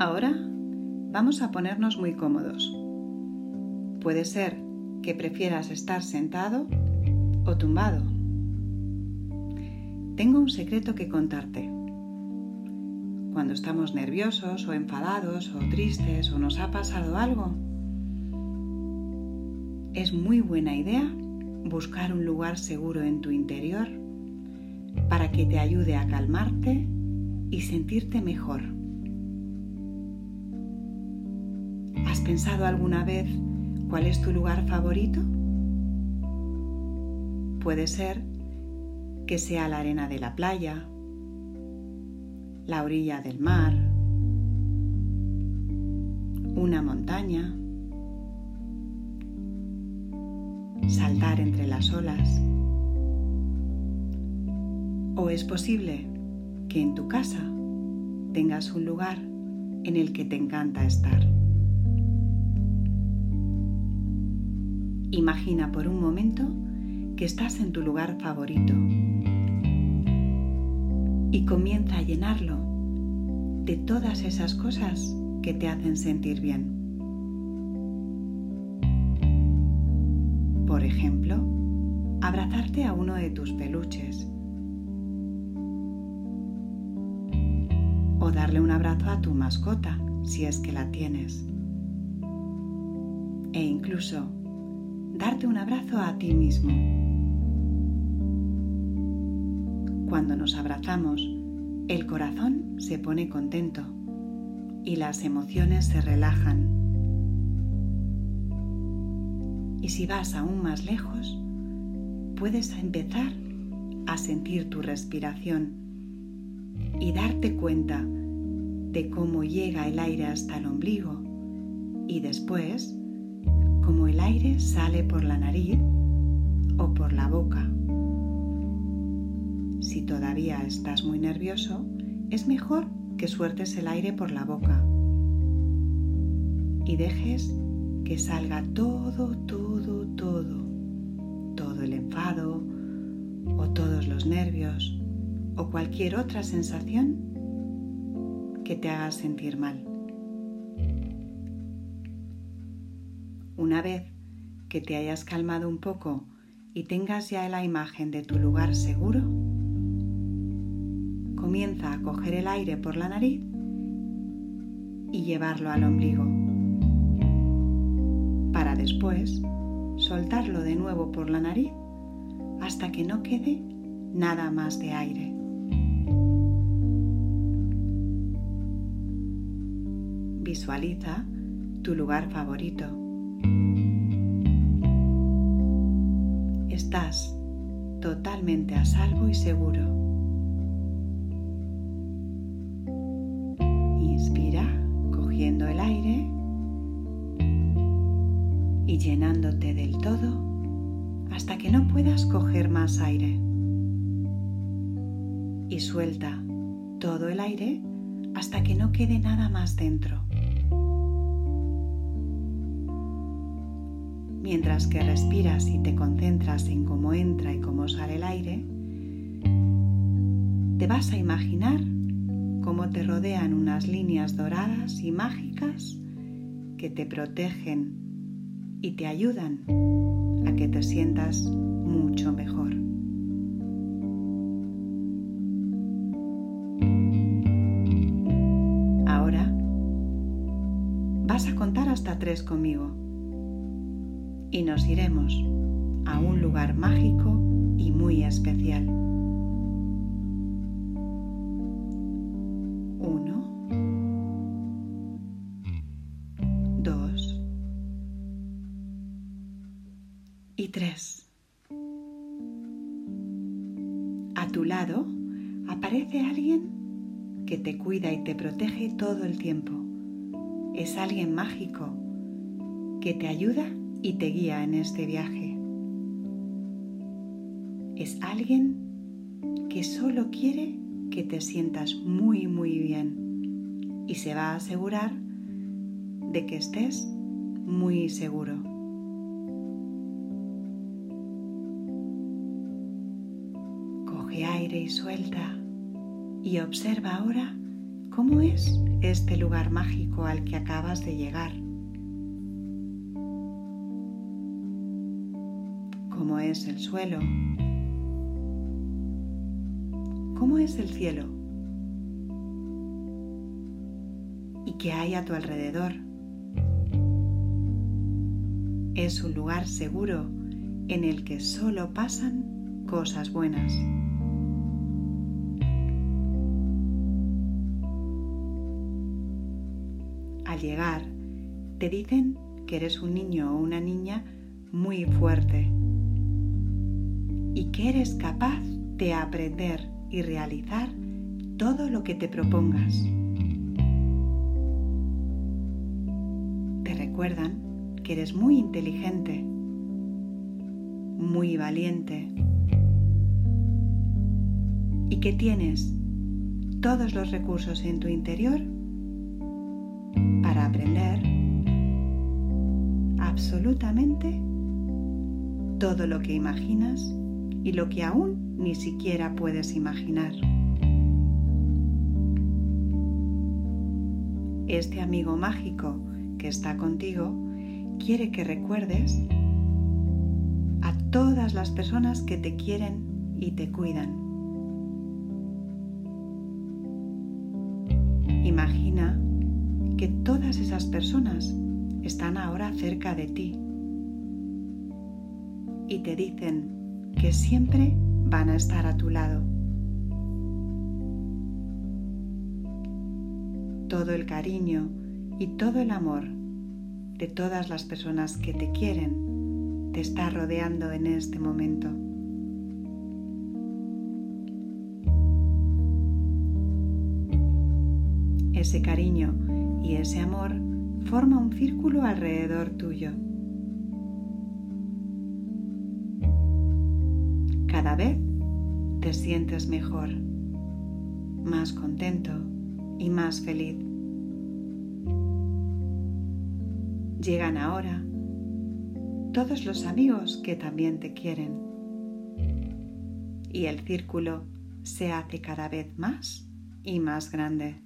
Ahora vamos a ponernos muy cómodos. Puede ser que prefieras estar sentado o tumbado. Tengo un secreto que contarte. Cuando estamos nerviosos o enfadados o tristes o nos ha pasado algo, es muy buena idea buscar un lugar seguro en tu interior para que te ayude a calmarte y sentirte mejor. ¿Has pensado alguna vez cuál es tu lugar favorito? Puede ser que sea la arena de la playa, la orilla del mar, una montaña, saltar entre las olas. O es posible que en tu casa tengas un lugar en el que te encanta estar. Imagina por un momento que estás en tu lugar favorito y comienza a llenarlo de todas esas cosas que te hacen sentir bien. Por ejemplo, abrazarte a uno de tus peluches o darle un abrazo a tu mascota si es que la tienes. E incluso darte un abrazo a ti mismo. Cuando nos abrazamos, el corazón se pone contento y las emociones se relajan. Y si vas aún más lejos, puedes empezar a sentir tu respiración y darte cuenta de cómo llega el aire hasta el ombligo y después como el aire sale por la nariz o por la boca. Si todavía estás muy nervioso, es mejor que sueltes el aire por la boca y dejes que salga todo, todo, todo, todo el enfado o todos los nervios o cualquier otra sensación que te haga sentir mal. Una vez que te hayas calmado un poco y tengas ya la imagen de tu lugar seguro, comienza a coger el aire por la nariz y llevarlo al ombligo, para después soltarlo de nuevo por la nariz hasta que no quede nada más de aire. Visualiza tu lugar favorito Estás totalmente a salvo y seguro. Inspira cogiendo el aire y llenándote del todo hasta que no puedas coger más aire. Y suelta todo el aire hasta que no quede nada más dentro. Mientras que respiras y te concentras en cómo entra y cómo sale el aire, te vas a imaginar cómo te rodean unas líneas doradas y mágicas que te protegen y te ayudan a que te sientas mucho mejor. Ahora vas a contar hasta tres conmigo y nos iremos a un lugar mágico y muy especial. Uno, dos y tres. A tu lado aparece alguien que te cuida y te protege todo el tiempo. Es alguien mágico que te ayuda y te guía en este viaje. Es alguien que solo quiere que te sientas muy, muy bien y se va a asegurar de que estés muy seguro. Coge aire y suelta y observa ahora cómo es este lugar mágico al que acabas de llegar. ¿Cómo es el suelo? ¿Cómo es el cielo? ¿Y qué hay a tu alrededor? Es un lugar seguro en el que solo pasan cosas buenas. Al llegar, te dicen que eres un niño o una niña muy fuerte y que eres capaz de aprender y realizar todo lo que te propongas. Te recuerdan que eres muy inteligente, muy valiente y que tienes todos los recursos en tu interior para aprender absolutamente todo lo que imaginas y lo que aún ni siquiera puedes imaginar. Este amigo mágico que está contigo quiere que recuerdes a todas las personas que te quieren y te cuidan. Imagina que todas esas personas están ahora cerca de ti y te dicen que siempre van a estar a tu lado. Todo el cariño y todo el amor de todas las personas que te quieren te está rodeando en este momento. Ese cariño y ese amor forma un círculo alrededor tuyo. Cada vez te sientes mejor, más contento y más feliz. Llegan ahora todos los amigos que también te quieren y el círculo se hace cada vez más y más grande.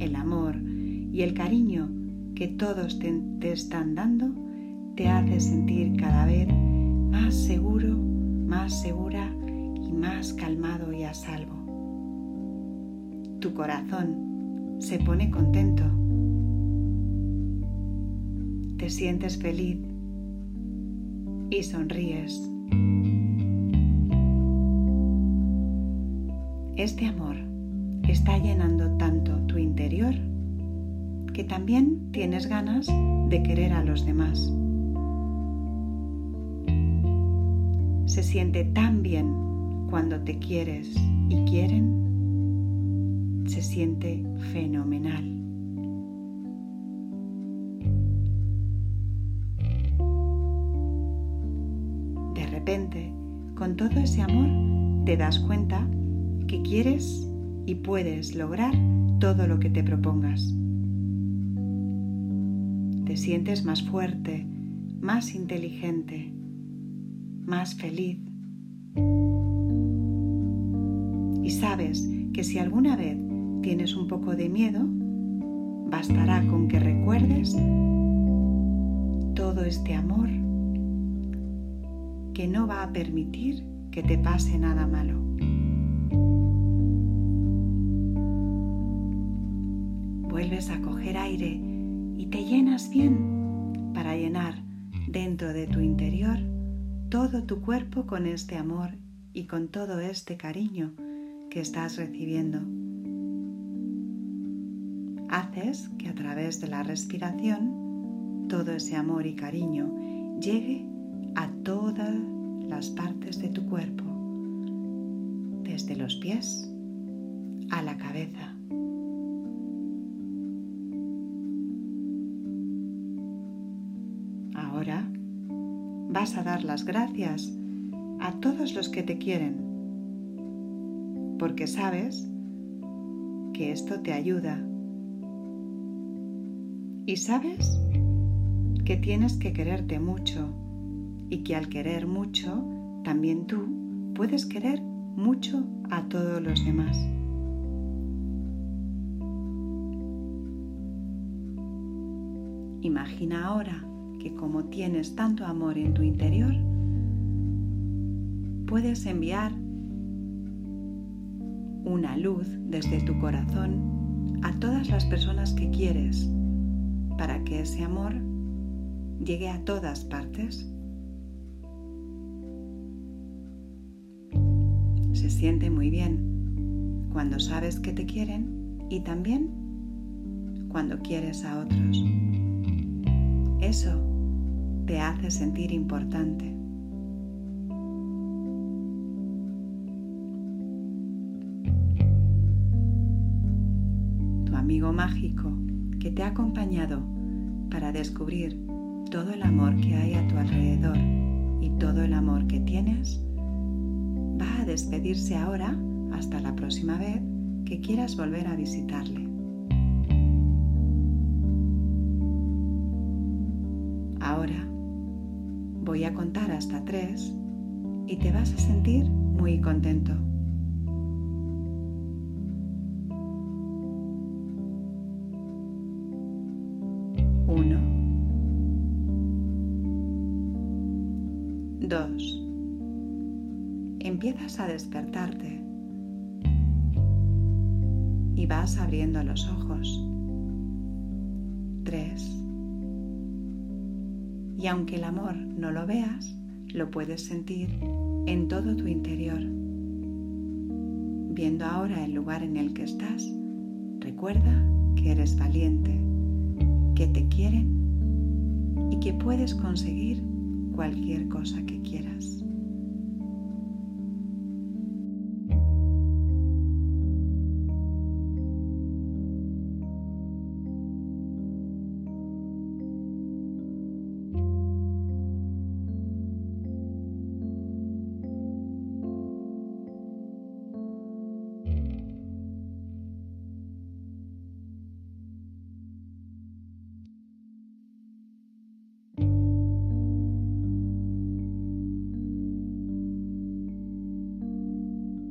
El amor y el cariño que todos te, están dando te hace sentir cada vez más seguro, más segura y más calmado y a salvo. Tu corazón se pone contento. Te sientes feliz y sonríes. Este amor está llenando tanto tu interior que también tienes ganas de querer a los demás. Se siente tan bien cuando te quieres y quieren, se siente fenomenal. De repente, con todo ese amor, te das cuenta que quieres y puedes lograr todo lo que te propongas. Te sientes más fuerte, más inteligente, más feliz. Y sabes que si alguna vez tienes un poco de miedo, bastará con que recuerdes todo este amor que no va a permitir que te pase nada malo. Vuelves a coger aire y te llenas bien para llenar dentro de tu interior todo tu cuerpo con este amor y con todo este cariño que estás recibiendo. Haces que a través de la respiración todo ese amor y cariño llegue a todas las partes de tu cuerpo, desde los pies a la cabeza. A dar las gracias a todos los que te quieren, porque sabes que esto te ayuda. Y sabes que tienes que quererte mucho y que al querer mucho, también tú puedes querer mucho a todos los demás. Imagina ahora como tienes tanto amor en tu interior, puedes enviar una luz desde tu corazón a todas las personas que quieres para que ese amor llegue a todas partes. Se siente muy bien cuando sabes que te quieren y también cuando quieres a otros. Eso te hace sentir importante. Tu amigo mágico que te ha acompañado para descubrir todo el amor que hay a tu alrededor y todo el amor que tienes, va a despedirse ahora hasta la próxima vez que quieras volver a visitarle. Ahora voy a contar hasta tres y te vas a sentir muy contento. Uno. Dos. Empiezas a despertarte y vas abriendo los ojos. Tres. Y aunque el amor no lo veas, lo puedes sentir en todo tu interior. Viendo ahora el lugar en el que estás, recuerda que eres valiente, que te quieren y que puedes conseguir cualquier cosa que quieras.